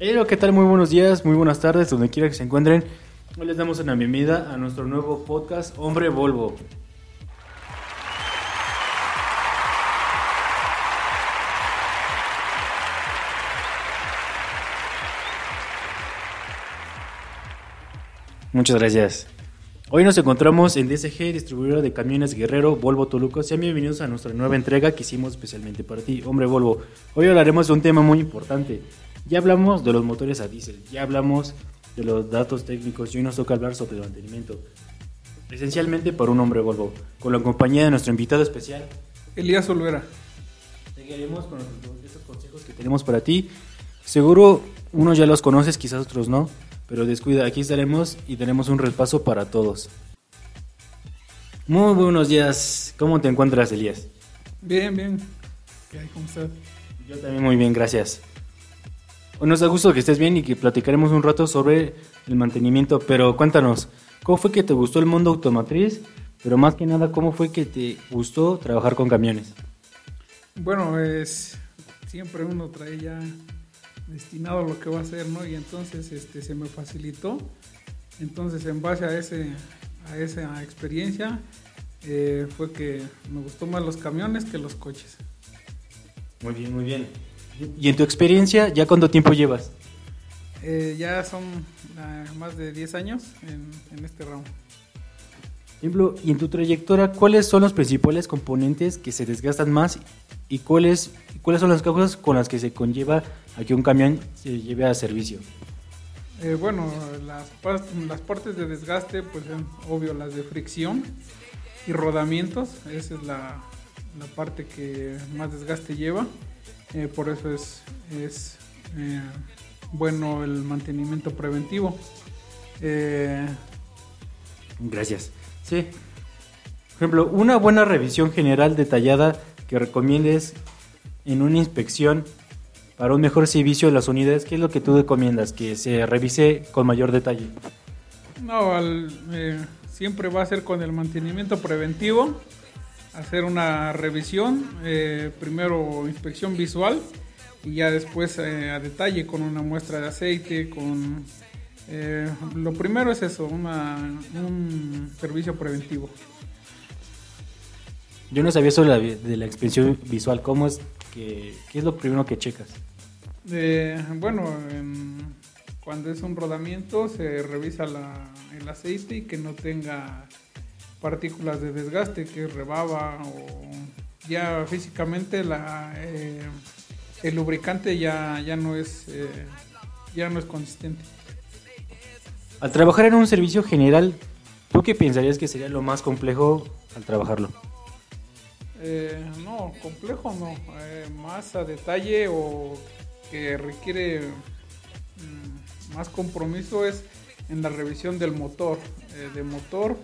Hola, ¿qué tal? Muy buenos días, muy buenas tardes, donde quiera que se encuentren. Hoy les damos una bienvenida a nuestro nuevo podcast Hombre Volvo. Muchas gracias. Hoy nos encontramos en DSG, distribuidora de camiones Guerrero Volvo Toluca. Sean bienvenidos a nuestra nueva entrega que hicimos especialmente para ti, hombre Volvo. Hoy hablaremos de un tema muy importante. Ya hablamos de los motores a diésel, ya hablamos de los datos técnicos y hoy nos toca hablar sobre el mantenimiento. Esencialmente por un hombre Volvo, con la compañía de nuestro invitado especial. Elías Olvera. Seguiremos con estos consejos que tenemos para ti. Seguro unos ya los conoces, quizás otros no. Pero descuida, aquí estaremos y tenemos un repaso para todos. Muy buenos días. ¿Cómo te encuentras, Elías? Bien, bien. ¿Qué hay? ¿Cómo estás? Yo también muy bien, gracias. Hoy nos da gusto que estés bien y que platicaremos un rato sobre el mantenimiento, pero cuéntanos, ¿cómo fue que te gustó el mundo automotriz? Pero más que nada, ¿cómo fue que te gustó trabajar con camiones? Bueno, es siempre uno trae ya destinado a lo que va a hacer, ¿no? Y entonces este, se me facilitó. Entonces, en base a, ese, a esa experiencia, eh, fue que me gustó más los camiones que los coches. Muy bien, muy bien. ¿Y en tu experiencia, ya cuánto tiempo llevas? Eh, ya son uh, más de 10 años en, en este ramo. Ejemplo, y en tu trayectoria, ¿cuáles son los principales componentes que se desgastan más y cuáles, cuáles son las causas con las que se conlleva a que un camión se lleve a servicio? Eh, bueno, las, las partes de desgaste, pues son obvio las de fricción y rodamientos, esa es la, la parte que más desgaste lleva, eh, por eso es, es eh, bueno el mantenimiento preventivo. Gracias. Sí. Por ejemplo, una buena revisión general detallada que recomiendes en una inspección para un mejor servicio de las unidades, ¿qué es lo que tú recomiendas? Que se revise con mayor detalle. No, al, eh, siempre va a ser con el mantenimiento preventivo, hacer una revisión, eh, primero inspección visual y ya después eh, a detalle con una muestra de aceite, con... Eh, lo primero es eso, una, un servicio preventivo. Yo no sabía sobre la, de la inspección visual, ¿cómo es que, qué es lo primero que checas? Eh, bueno, en, cuando es un rodamiento se revisa la, el aceite y que no tenga partículas de desgaste, que rebaba o ya físicamente la, eh, el lubricante ya, ya, no es, eh, ya no es consistente. Al trabajar en un servicio general, ¿tú qué pensarías que sería lo más complejo al trabajarlo? Eh, no, complejo no, eh, más a detalle o que requiere mm, más compromiso es en la revisión del motor, de motor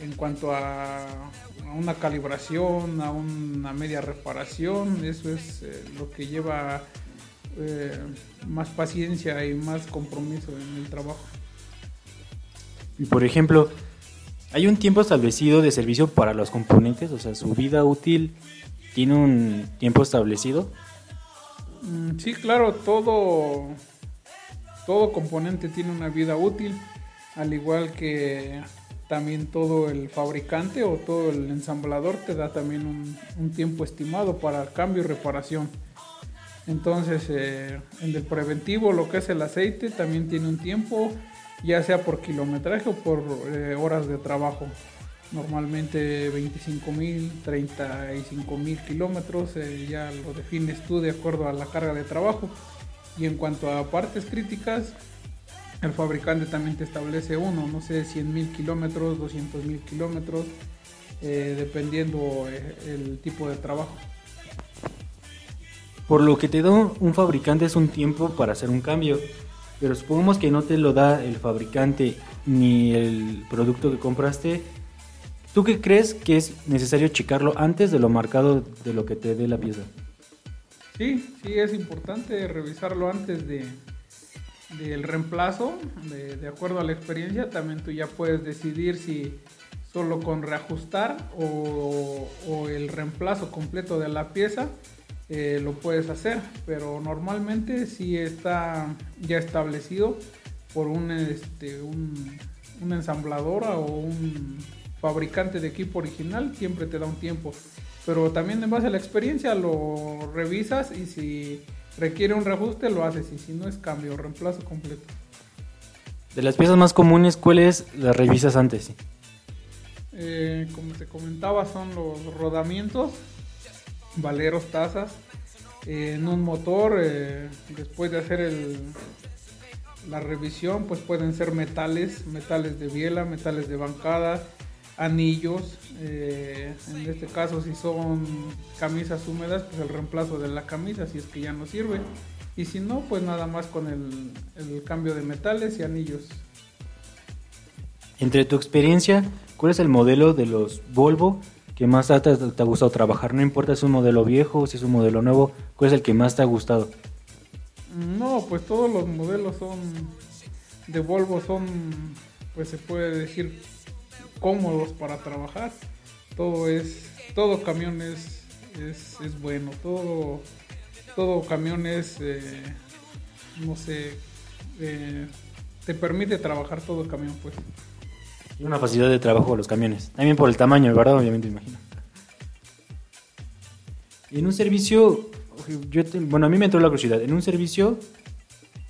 en cuanto a, a, una calibración, a una media reparación, eso es eh, lo que lleva eh, más paciencia y más compromiso en el trabajo. Y por ejemplo, ¿hay un tiempo establecido de servicio para los componentes? O sea, ¿su vida útil tiene un tiempo establecido? Mm, Sí, claro, todo, todo componente tiene una vida útil, al igual que también todo el fabricante o todo el ensamblador te da también un, tiempo estimado para cambio y reparación. Entonces, eh, en el preventivo, lo que es el aceite, también tiene un tiempo, ya sea por kilometraje o por eh, horas de trabajo. Normalmente 25 mil, 35 mil kilómetros, eh, ya lo defines tú de acuerdo a la carga de trabajo. Y en cuanto a partes críticas, el fabricante también te establece uno, no sé, 100 mil kilómetros, 200 mil kilómetros, eh, dependiendo eh, el tipo de trabajo. Por lo que te da un fabricante es un tiempo para hacer un cambio, pero supongamos que no te lo da el fabricante ni el producto que compraste. ¿Tú qué crees que es necesario checarlo antes de lo marcado de lo que te dé la pieza? Sí, sí, es importante revisarlo antes de, del reemplazo, de, de, acuerdo a la experiencia. También tú ya puedes decidir si solo con reajustar o, el reemplazo completo de la pieza eh, lo puedes hacer, pero normalmente si está ya establecido por un, este, un, ensambladora o un fabricante de equipo original, siempre te da un tiempo. Pero también en base a la experiencia lo revisas y si requiere un reajuste lo haces y si no es cambio, reemplazo completo. De las piezas más comunes, ¿cuáles las revisas antes? Eh, como te comentaba, son los rodamientos, valeros, tazas. Eh, en un motor, eh, después de hacer el, la revisión, pues pueden ser metales, metales de biela, metales de bancada, anillos. en este caso, si son camisas húmedas, pues el reemplazo de la camisa, si es que ya no sirve. Y si no, pues nada más con el, el cambio de metales y anillos. Entre tu experiencia, ¿cuál es el modelo de los Volvo que más te, te, ha gustado trabajar? No importa si es un modelo viejo o si es un modelo nuevo, ¿cuál es el que más te ha gustado? No, pues todos los modelos son de Volvo son, pues se puede decir, cómodos para trabajar. Todo es, todo camión es, es, bueno, todo todo camión es, eh, no sé, eh, te permite trabajar todo el camión, pues. Una facilidad de trabajo a los camiones. También por el tamaño, ¿verdad? Obviamente, imagino. En un servicio, bueno, a mí me entró la curiosidad. En un servicio,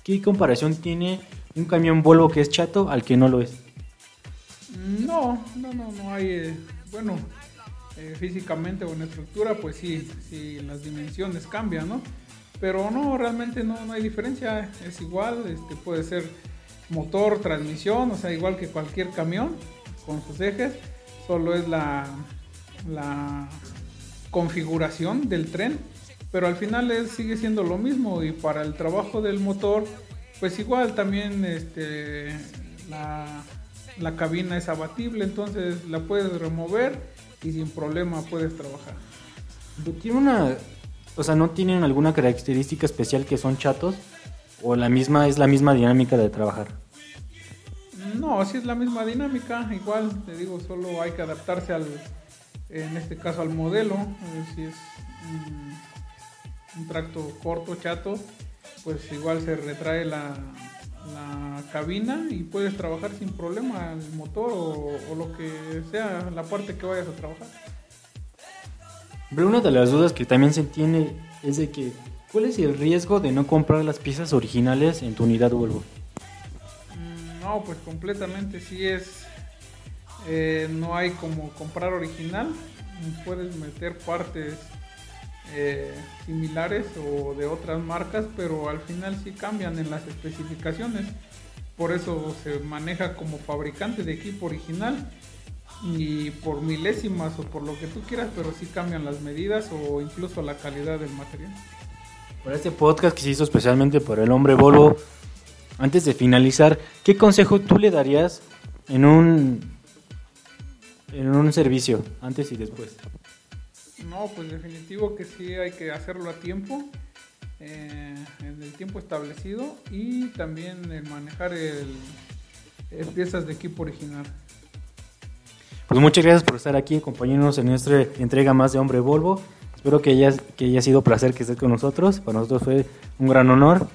¿qué comparación tiene un camión Volvo que es chato al que no lo es? No, no, no, no hay. Eh, bueno, eh, físicamente o en estructura, pues sí, sí, las dimensiones cambian, ¿no? Pero no, realmente no, no hay diferencia, es igual, este, puede ser motor, transmisión, o sea, igual que cualquier camión con sus ejes, solo es la, la configuración del tren, pero al final es, sigue siendo lo mismo y para el trabajo del motor, pues igual también este, la, la cabina es abatible, entonces la puedes remover y sin problema puedes trabajar. Tiene una, o sea, no tienen alguna característica especial que son chatos o la misma es la misma dinámica de trabajar. No, sí es la misma dinámica, igual te digo, solo hay que adaptarse al, en este caso al modelo, si es un, un tracto corto, chato, pues igual se retrae la, la cabina y puedes trabajar sin problema el motor o, o, lo que sea la parte que vayas a trabajar. Pero una de las dudas que también se tiene es de que ¿cuál es el riesgo de no comprar las piezas originales en tu unidad Volvo? Mm, no, pues completamente sí es eh, no hay como comprar original, puedes meter partes eh, similares o de otras marcas, pero al final sí cambian en las especificaciones. Por eso se maneja como fabricante de equipo original y por milésimas o por lo que tú quieras, pero sí cambian las medidas o incluso la calidad del material. Para este podcast que se hizo especialmente por el hombre Volvo, antes de finalizar, ¿qué consejo tú le darías en un en un servicio antes y después? No, pues definitivo que sí hay que hacerlo a tiempo, eh, en el tiempo establecido y también el manejar el, piezas de equipo original. Pues muchas gracias por estar aquí, acompañándonos en nuestra entrega más de Hombre Volvo. Espero que haya, que haya sido placer que estés con nosotros. Para nosotros fue un gran honor.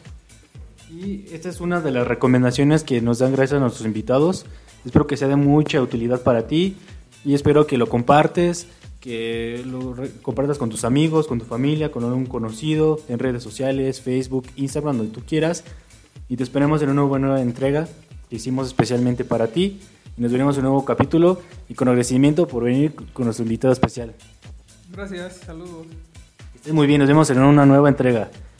Y esta es una de las recomendaciones que nos dan gracias a nuestros invitados. Espero que sea de mucha utilidad para ti y espero que lo compartes, que lo compartas con tus amigos, con tu familia, con algún conocido, en redes sociales, Facebook, Instagram, donde tú quieras. Y te esperamos en una nueva entrega que hicimos especialmente para ti. Y nos veremos en un nuevo capítulo y con agradecimiento por venir con nuestro invitado especial. Gracias, saludos. Que estés muy bien, nos vemos en una nueva entrega.